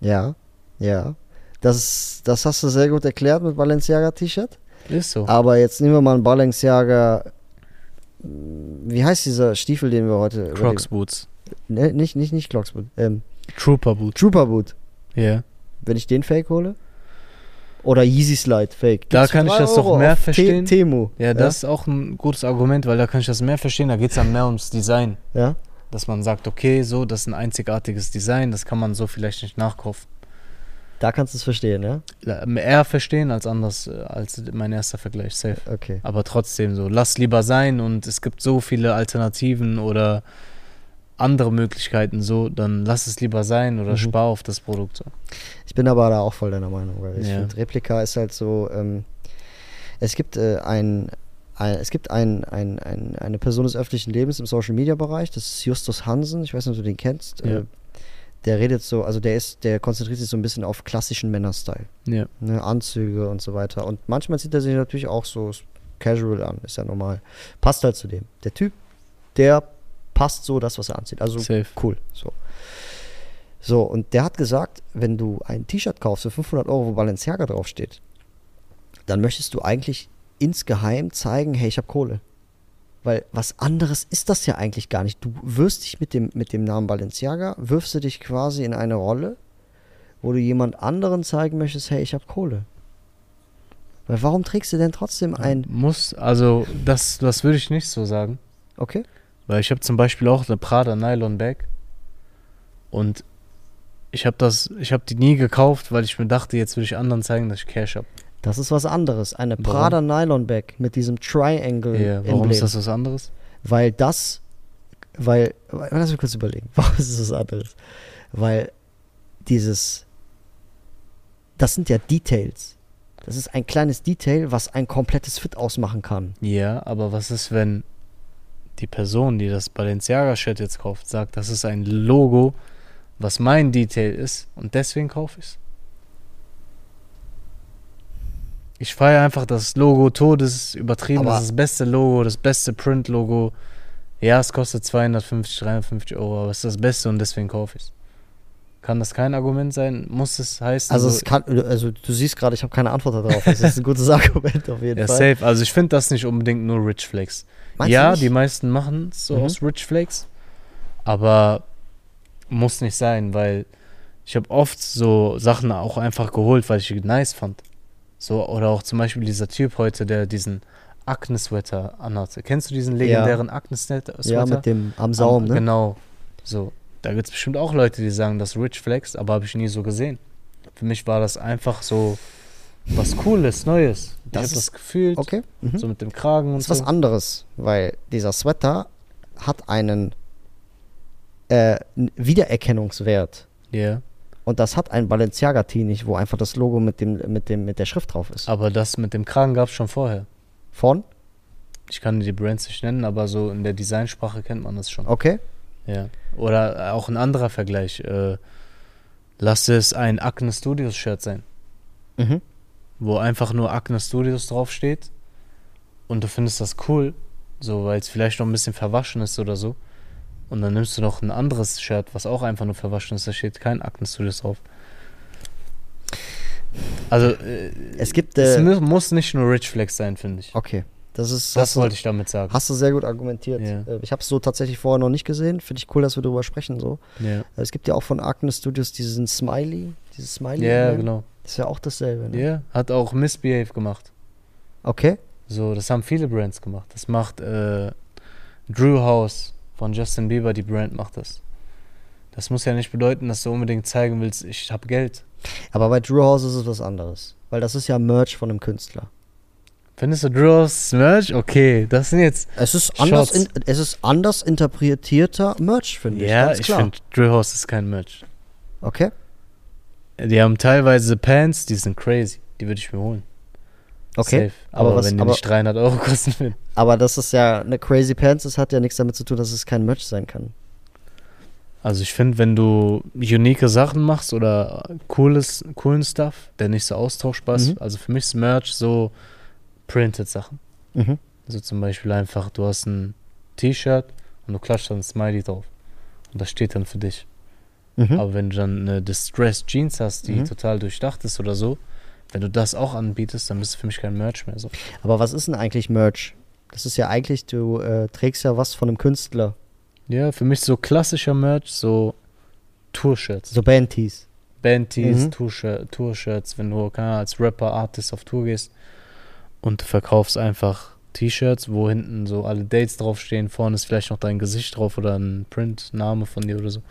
Ja, ja. Das, das hast du sehr gut erklärt mit Balenciaga-T-Shirt. Ist so. Aber jetzt nehmen wir mal einen Balenciaga. Wie heißt dieser Stiefel, den wir heute. Crocs Boots. Ne, nicht, nicht, nicht Crocs Boot. Ähm, Trooper Boots. Trooper Boot. Ja. Wenn ich den Fake hole. Oder Yeezy Slide Fake. Da kann ich das doch mehr auf Te- verstehen. Temu. Ja, das ist auch ein gutes Argument, weil da kann ich das mehr verstehen. Da geht es dann mehr ums Design. Ja. Dass man sagt, okay, so, das ist ein einzigartiges Design, das kann man so vielleicht nicht nachkaufen. Da kannst du es verstehen, ja? Eher verstehen als anders, äh, als mein erster Vergleich, safe. Okay. Aber trotzdem so, lass lieber sein und es gibt so viele Alternativen oder andere Möglichkeiten so, dann lass es lieber sein oder Mhm. spar auf das Produkt. So. Ich bin aber da auch voll deiner Meinung, weil ich Ja. finde, Replika ist halt so, ähm, es gibt äh, ein, ein, es gibt ein, ein, ein, eine Person des öffentlichen Lebens im Social Media Bereich, das ist Justus Hansen, ich weiß nicht, ob du den kennst. Ja. Äh, der redet so, also der ist, der konzentriert sich so ein bisschen auf klassischen Männerstyle. Ja. Ne, Anzüge und so weiter. Und manchmal zieht er sich natürlich auch so casual an, ist ja normal. Passt halt zu dem. Der Typ, der passt so das, was er anzieht. Also Safe. cool. So. So, und der hat gesagt, wenn du ein T-Shirt kaufst für 500 Euro, wo Balenciaga draufsteht, dann möchtest du eigentlich insgeheim zeigen, hey, ich habe Kohle. Weil was anderes ist das ja eigentlich gar nicht. Du wirfst dich mit dem, mit dem Namen Balenciaga, wirfst du dich quasi in eine Rolle, wo du jemand anderen zeigen möchtest, hey, ich habe Kohle. Weil warum trägst du denn trotzdem ein, Muss, also das, das würde ich nicht so sagen. okay? Weil ich habe zum Beispiel auch eine Prada Nylon Bag und ich habe das, ich habe die nie gekauft, weil ich mir dachte, jetzt will ich anderen zeigen, dass ich Cash habe. Das ist was anderes. Eine Warum? Prada Nylon Bag mit diesem Triangle Ja, warum Emblem. ist das was anderes? Weil das, weil, lass mich kurz überlegen, warum ist es was anderes? Weil dieses, das sind ja Details. Das ist ein kleines Detail, was ein komplettes Fit ausmachen kann. Ja, aber was ist, wenn die Person, die das Balenciaga-Shirt jetzt kauft, sagt, das ist ein Logo, was mein Detail ist und deswegen kaufe ich es? Ich feiere einfach das Logo Todes übertrieben. Aber- das ist das beste Logo, das beste Print-Logo. Ja, es kostet 250, 350 Euro, aber es ist das Beste und deswegen kaufe ich es. Kann das kein Argument sein? Muss es heißen? Also so, es kann, also du siehst gerade, ich habe keine Antwort darauf. Das ist ein gutes Argument auf jeden ja, Fall. safe. Also ich finde das nicht unbedingt nur Rich Flex. Meinst ja, die meisten machen es so Mhm. aus Rich Flakes, aber muss nicht sein, weil ich habe oft so Sachen auch einfach geholt, weil ich die nice fand. So, oder auch zum Beispiel dieser Typ heute, der diesen Akne-Sweater anhatte. Kennst du diesen legendären Akne-Sweater? Ja, mit dem am Saum, ne? Genau. So, da gibt es bestimmt auch Leute, die sagen, das Rich Flex, aber habe ich nie so gesehen. Für mich war das einfach so was Cooles, Neues. Ich Das habe ist- das gefühlt, Okay. Mhm. so mit dem Kragen und Das ist was so. anderes, weil dieser Sweater hat einen äh, Wiedererkennungswert. Ja. Und das hat ein Balenciaga-Tee nicht, wo einfach das Logo mit, dem, mit, dem, mit der Schrift drauf ist. Aber das mit dem Kragen gab es schon vorher. Von? Ich kann die Brands nicht nennen, aber so in der Designsprache kennt man das schon. Okay. Ja. Oder auch ein anderer Vergleich. Äh, lass es ein Acne Studios Shirt sein, Mhm. Wo einfach nur Acne Studios draufsteht und du findest das cool, so weil es vielleicht noch ein bisschen verwaschen ist oder so. Und dann nimmst du noch ein anderes Shirt, was auch einfach nur verwaschen ist, da steht kein Acne Studios drauf. Also, äh, Es gibt. es Äh, mu- muss nicht nur Rich Flex sein, finde ich. okay. Das ist. Das hast du- wollte ich damit sagen. Hast du sehr gut argumentiert. Ja. Äh, Ich habe es so tatsächlich vorher noch nicht gesehen. Finde ich cool, dass wir darüber sprechen. So. Ja, Äh, Es gibt ja auch von Agnes Studios diesen Smiley. Dieses Smiley. ja Emblem. genau. Das ist ja auch dasselbe. Ne? Ja, hat auch Misbehave gemacht. Okay. So, das haben viele Brands gemacht. Das macht äh, Drew House von Justin Bieber, die Brand macht das. Das muss ja nicht bedeuten, dass du unbedingt zeigen willst, ich habe Geld. Aber bei Drew House ist es was anderes. Weil das ist ja Merch von einem Künstler. Findest du Drew House Merch? Okay, das sind jetzt. Es ist anders, in, es ist anders interpretierter Merch, finde ich. ja, ich finde, Drew House ist kein Merch. Okay. Die haben teilweise Pants, die sind crazy. Die würde ich mir holen. Okay. Safe. Aber, Aber was- wenn die aber- nicht 300 Euro kosten würden. Aber das ist ja eine Crazy Pants, das hat ja nichts damit zu tun, dass es kein Merch sein kann. Also ich finde, wenn du unique Sachen machst oder cooles, coolen Stuff, der nicht so austauschbar ist, Mhm. also für mich ist Merch so printed Sachen. Mhm. Also zum Beispiel einfach, du hast ein T-Shirt und du klatscht dann ein Smiley drauf. Und das steht dann für dich. Mhm. Aber wenn du dann eine Distressed Jeans hast, die Mhm. total durchdacht ist oder so, wenn du das auch anbietest, dann bist du für mich kein Merch mehr. So. Aber was ist denn eigentlich Merch? Das ist ja eigentlich, du äh, trägst ja was von einem Künstler. Ja, für mich so klassischer Merch, so Tour-Shirts. So Bandtees. Band-Tees, Mhm. Tour-Shir- Tour-Shirts, wenn du keine Ahnung, als Rapper, Artist auf Tour gehst und du verkaufst einfach T-Shirts, wo hinten so alle Dates draufstehen, vorne ist vielleicht noch dein Gesicht drauf oder ein Print-Name von dir oder so.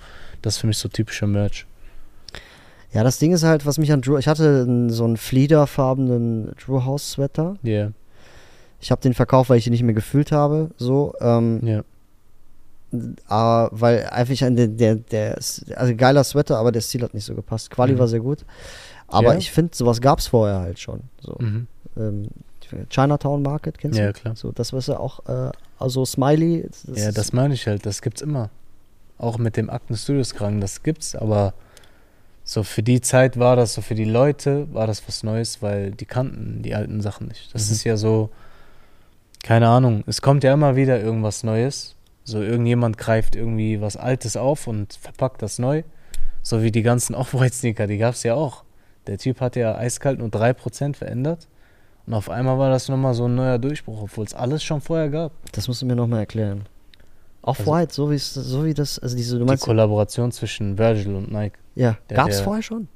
Das ist für mich so typischer Merch. Ja, das Ding ist halt, was mich an Drew. Ich hatte so einen fliederfarbenen Drew House Sweater. Ja, Ich habe den verkauft, weil ich ihn nicht mehr gefühlt habe. So, ähm, ja. Ah, weil einfach ein- der, der, der, also geiler Sweater, aber der Stil hat nicht so gepasst. Quali Mhm. war sehr gut. Aber Ja. ich finde, sowas gab es vorher halt schon. So. Mhm. Ähm, Chinatown Market, kennst du? Ja, klar. So, das was ja auch, äh, also Smiley. Das ja, das meine ich halt, das gibt's immer. Auch mit dem Akten Studios Kragen, das gibt's, aber so für die Zeit war das, so für die Leute war das was Neues, weil die kannten die alten Sachen nicht. Das Mhm. ist ja so, keine Ahnung, es kommt ja immer wieder irgendwas Neues. So irgendjemand greift irgendwie was Altes auf und verpackt das neu. So wie die ganzen Off-White-Sneaker, die gab's ja auch. Der Typ hat ja eiskalt nur 3% verändert. Und auf einmal war das nochmal so ein neuer Durchbruch, obwohl es alles schon vorher gab. Das musst du mir nochmal erklären. Also- Off-White, so wie es, so wie das, also diese, Die Kollaboration zwischen Virgil und Nike. ja, gab's der- vorher schon?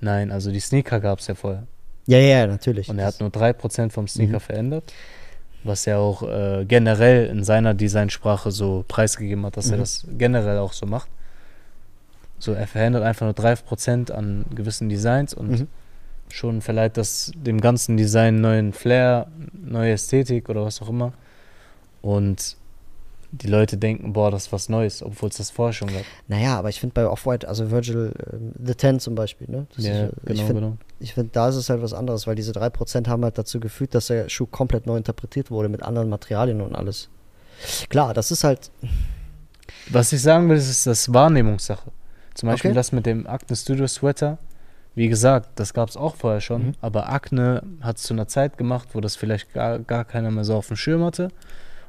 Nein, also die Sneaker gab es ja vorher. Ja, ja, ja, natürlich. Und er hat nur 3% vom Sneaker Mhm. verändert. Was er auch äh, generell in seiner Designsprache so preisgegeben hat, dass er Mhm. das generell auch so macht. So, er verändert einfach nur 3% an gewissen Designs und Mhm. schon verleiht das dem ganzen Design neuen Flair, neue Ästhetik oder was auch immer. Und die Leute denken, boah, das ist was Neues, obwohl es das vorher schon gab. Naja, aber ich finde bei Off-White, also Virgil, ähm, The Ten zum Beispiel, ne? Das ja, ist, äh, genau, ich finde, genau. ich find, da ist es halt was anderes, weil diese 3% haben halt dazu geführt, dass der Schuh komplett neu interpretiert wurde mit anderen Materialien und alles. Klar, das ist halt, Was ich sagen will, ist, ist das Wahrnehmungssache. Zum Beispiel Okay. das mit dem Acne Studio Sweater. Wie gesagt, das gab es auch vorher schon, Mhm. aber Acne hat es zu einer Zeit gemacht, wo das vielleicht gar, gar keiner mehr so auf dem Schirm hatte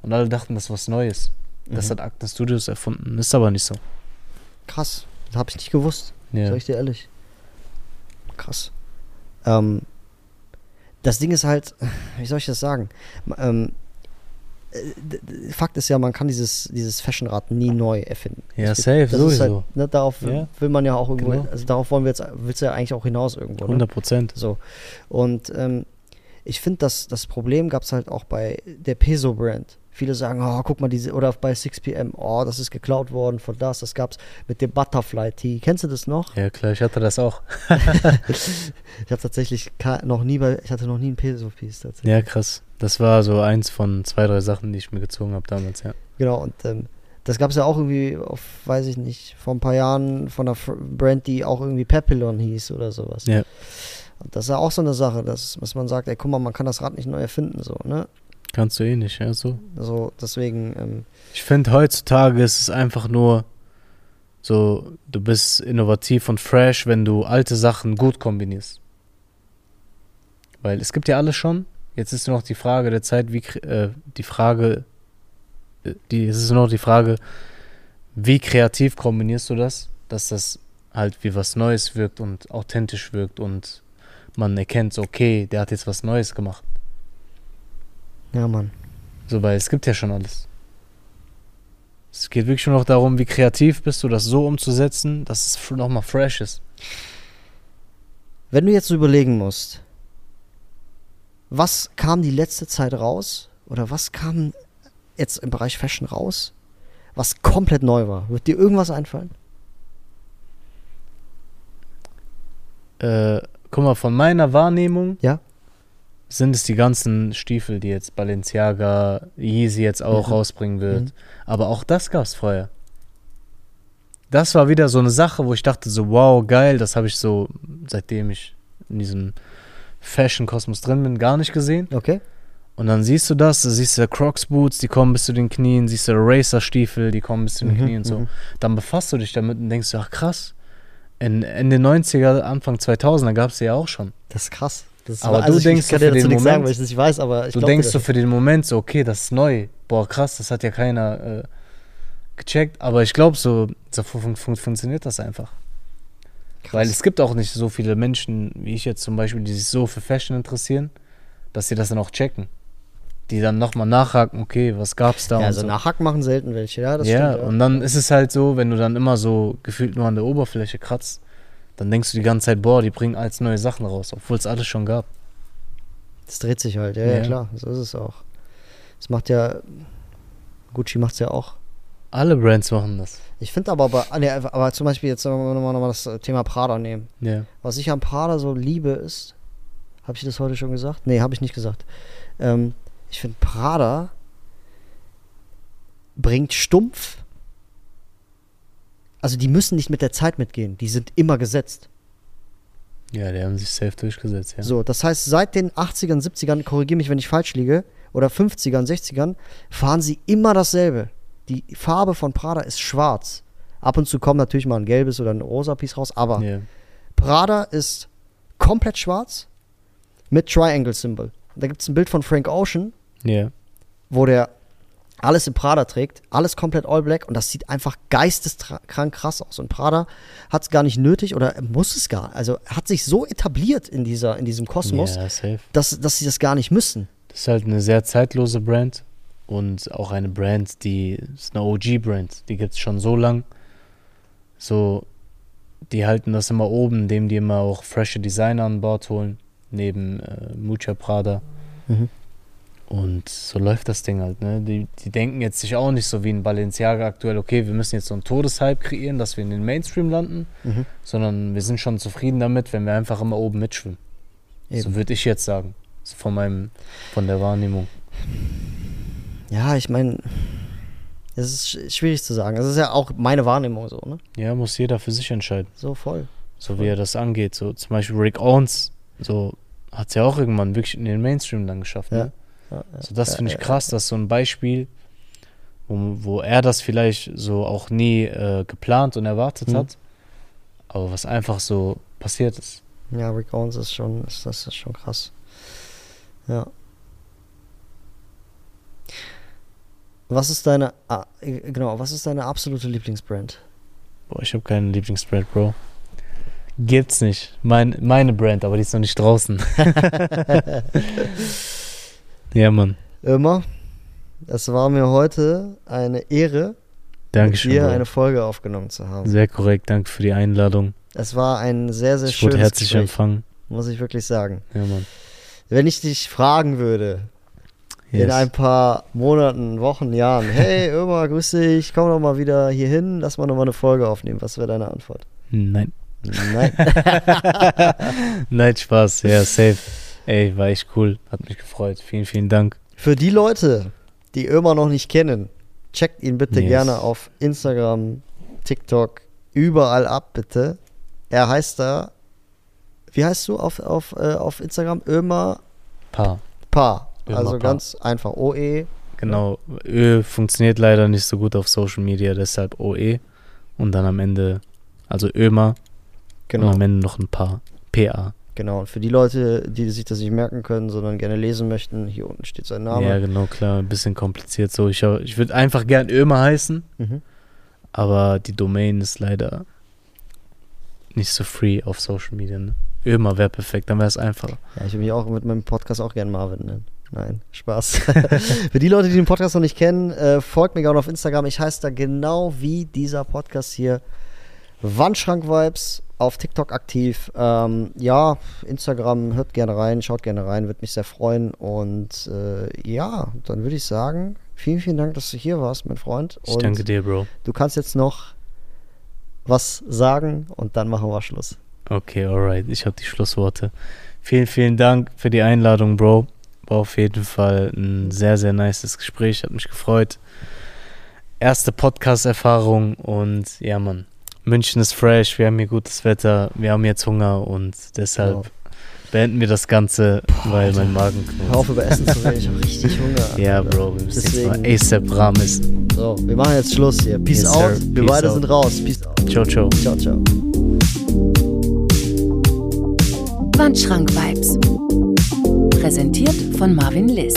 und alle dachten, das ist was Neues. Das Mhm. hat Acne Studios erfunden, ist aber nicht so. krass. Das habe ich nicht gewusst. Ja. Sag ich dir ehrlich. Krass. Ähm, das Ding ist halt, wie soll ich das sagen? Ähm, äh, Fakt ist ja, man kann dieses, dieses Fashionrad nie neu erfinden. Ja, Das- safe, das sowieso. Halt, ne, darauf Ja. will man ja auch irgendwo, Genau. also darauf wollen wir jetzt, willst du ja eigentlich auch hinaus irgendwo. Ne? 100 Prozent. So. Und ähm, ich finde, dass das Problem gab es halt auch bei der Peso-Brand. Viele sagen, oh, guck mal, diese, oder bei 6pm, oh, das ist geklaut worden von das. Das gab's mit dem Butterfly-Tee. Kennst du das noch? Ja, klar, ich hatte das auch. Ich habe tatsächlich noch nie bei, ich hatte noch nie ein Peso-Piece tatsächlich. Ja, krass. Das war so eins von zwei, drei Sachen, die ich mir gezogen habe damals, ja. Genau, und ähm, das gab es ja auch irgendwie auf, weiß ich nicht, vor ein paar Jahren von einer Brand, die auch irgendwie Papillon hieß oder sowas. Ja. Und das ist ja auch so eine Sache, dass, dass man sagt, ey, guck mal, man kann das Rad nicht neu erfinden, so, ne? Kannst du eh nicht, ja, so. Also deswegen, ähm, Ich finde, heutzutage ist es einfach nur so, du bist innovativ und fresh, wenn du alte Sachen gut kombinierst. Weil es gibt ja alles schon. Jetzt ist nur noch die Frage der Zeit, wie, äh, die Frage, äh, die, es ist nur noch die Frage, wie kreativ kombinierst du das, dass das halt wie was Neues wirkt und authentisch wirkt und man erkennt, so, okay, der hat jetzt was Neues gemacht. Ja, Mann. So, weil es gibt ja schon alles. Es geht wirklich nur noch darum, wie kreativ bist du, das so umzusetzen, dass es nochmal fresh ist. Wenn du jetzt so überlegen musst, was kam die letzte Zeit raus oder was kam jetzt im Bereich Fashion raus, was komplett neu war? Wird dir irgendwas einfallen? Äh, guck mal, von meiner Wahrnehmung Ja. Sind es die ganzen Stiefel, die jetzt Balenciaga, Yeezy jetzt auch Mhm. rausbringen wird. Mhm. Aber auch das gab es vorher. Das war wieder so eine Sache, wo ich dachte so, wow, geil, das habe ich so, seitdem ich in diesem Fashion-Kosmos drin bin, gar nicht gesehen. Okay. Und dann siehst du das, da siehst du Crocs Boots, die kommen bis zu den Knien, siehst du Racer Stiefel, die kommen bis zu den Mhm, Knien und so. mhm. Dann befasst du dich damit und denkst, ach krass. In Ende 90er, Anfang 2000er gab es sie ja auch schon. Das ist krass. Das Aber also du ich, denkst ich kann so dir für dazu den nichts sagen, Moment- weil ich es nicht weiß, aber ich du glaub denkst so für den Moment so, okay, das ist neu. Boah, krass, das hat ja keiner äh, gecheckt. Aber ich glaube, so, so fun fun funktioniert das einfach. Krass. Weil es gibt auch nicht so viele Menschen, wie ich jetzt zum Beispiel, die sich so für Fashion interessieren, dass sie das dann auch checken. Die dann nochmal nachhaken, okay, was gab's da ja, also so. Nachhack machen selten welche, ja, das ja, stimmt. und dann ist es halt so, wenn du dann immer so gefühlt nur an der Oberfläche kratzt, dann denkst du die ganze Zeit, boah, die bringen als neue Sachen raus, obwohl es alles schon gab. Das dreht sich halt, ja, ja, Ja. klar, so ist es auch. Das macht ja, Gucci macht es ja auch. Alle Brands machen das. Ich finde aber, aber, nee, aber zum Beispiel jetzt, nochmal noch mal das Thema Prada nehmen. Ja. Was ich an Prada so liebe ist, habe ich das heute schon gesagt? Nee, habe ich nicht gesagt. Ähm, ich finde Prada bringt stumpf. Also die müssen nicht mit der Zeit mitgehen, die sind immer gesetzt. Ja, die haben sich safe durchgesetzt, ja. So, das heißt, seit den 80ern, 70ern, korrigiere mich, wenn ich falsch liege, oder 50ern, 60ern, fahren sie immer dasselbe. Die Farbe von Prada ist schwarz. Ab und zu kommt natürlich mal ein gelbes oder ein rosa Piece raus, aber Ja. Prada ist komplett schwarz mit Triangle-Symbol. Da gibt es ein Bild von Frank Ocean, Ja. wo der alles in Prada trägt, alles komplett all black und das sieht einfach geisteskrank krass aus. Und Prada hat es gar nicht nötig oder muss es gar, also hat sich so etabliert in, dieser, in diesem Kosmos, safe. dass, dass sie das gar nicht müssen. Das ist halt eine sehr zeitlose Brand und auch eine Brand, die ist eine OG-Brand. Die gibt es schon so lang. So, die halten das immer oben, indem die immer auch frische Designer an Bord holen, neben äh, Mucha Prada. Mhm. Und so läuft das Ding halt, ne? Die, die denken jetzt sich auch nicht so wie ein Balenciaga aktuell, okay, wir müssen jetzt so einen Todeshype kreieren, dass wir in den Mainstream landen, Mhm. sondern wir sind schon zufrieden damit, wenn wir einfach immer oben mitschwimmen. So Eben. würde ich jetzt sagen. So von meinem, von der Wahrnehmung. Ja, ich meine, Es ist sch- schwierig zu sagen. Das ist ja auch meine Wahrnehmung so, ne? Ja, muss jeder für sich entscheiden. So voll. So wie er das angeht. So zum Beispiel Rick Owens, so hat es ja auch irgendwann wirklich in den Mainstream dann geschafft. Ja. Ne? So, das finde ich krass, dass so ein Beispiel, wo, wo er das vielleicht so auch nie äh, geplant und erwartet Mhm. hat, aber was einfach so passiert ist. Ja, Rick Owens ist schon, ist, das ist schon krass. Ja. Was ist deine, ah, genau, was ist deine absolute Lieblingsbrand? Boah, ich habe keinen Lieblingsbrand, Bro. Gibt's nicht. Mein, meine Brand, aber die ist noch nicht draußen. ja, Mann. Immer. Es war mir heute eine Ehre, Dankeschön. mit dir eine Folge aufgenommen zu haben. Sehr korrekt, danke für die Einladung. Es war ein sehr, sehr Ich wurde schönes herzlich Gespräch, empfangen. muss ich wirklich sagen. Ja, Mann. Wenn ich dich fragen würde, in Yes. ein paar Monaten, Wochen, Jahren, hey, Irma, grüß dich, komm doch mal wieder hier hin, lass mal nochmal eine Folge aufnehmen. Was wäre deine Antwort? Nein. Nein. Nein, Spaß. Ja, safe. Ey, war echt cool. Hat mich gefreut. Vielen, vielen Dank. Für die Leute, die Irma noch nicht kennen, checkt ihn bitte Yes. gerne auf Instagram, TikTok, überall ab, bitte. Er heißt da, wie heißt du auf, auf, äh, auf Instagram? Irma Paar. Pa. Irma Also Pa. ganz einfach. OE. Genau. Ö funktioniert leider nicht so gut auf Social Media, deshalb OE. Und dann am Ende, also Ömer. Genau. Und am Ende noch ein paar. PA. Genau. Und für die Leute, die sich das nicht merken können, sondern gerne lesen möchten, hier unten steht sein Name. Ja, genau, klar. Ein bisschen kompliziert so. Ich, ich würde einfach gern Ömer heißen, Mhm. aber die Domain ist leider nicht so free auf Social Media. Ne? Ömer wäre perfekt, dann wäre es einfacher. Ja, ich würde mich auch mit meinem Podcast auch gerne Marvin nennen. Nein, Spaß. Für die Leute, die den Podcast noch nicht kennen, äh, folgt mir gerne auf Instagram. Ich heiße da genau wie dieser Podcast hier. Wandschrank-Vibes auf TikTok aktiv. Ähm, ja, Instagram, hört gerne rein, schaut gerne rein, würde mich sehr freuen. Und äh, ja, dann würde ich sagen, vielen, vielen Dank, dass du hier warst, mein Freund. Ich Und danke dir, Bro. du kannst jetzt noch was sagen und dann machen wir Schluss. Okay, alright. Ich habe die Schlussworte. Vielen, vielen Dank für die Einladung, Bro. War auf jeden Fall ein sehr, sehr nices Gespräch. Hat mich gefreut. Erste Podcast-Erfahrung und ja, Mann. München ist fresh, wir haben hier gutes Wetter, wir haben jetzt Hunger und deshalb Genau. beenden wir das Ganze, weil mein Magen Hör auf knurrt. über Essen zu reden, ich habe richtig Hunger. Ja, Alter. Bro, wir müssen jetzt mal Deswegen- ASAP essen. So, wir machen jetzt Schluss hier. Peace Yes, out. sir. Wir Peace beide out. sind raus. Peace out. Ciao, ciao. Ciao, ciao. Wandschrank Vibes. Präsentiert von Marvin Liss.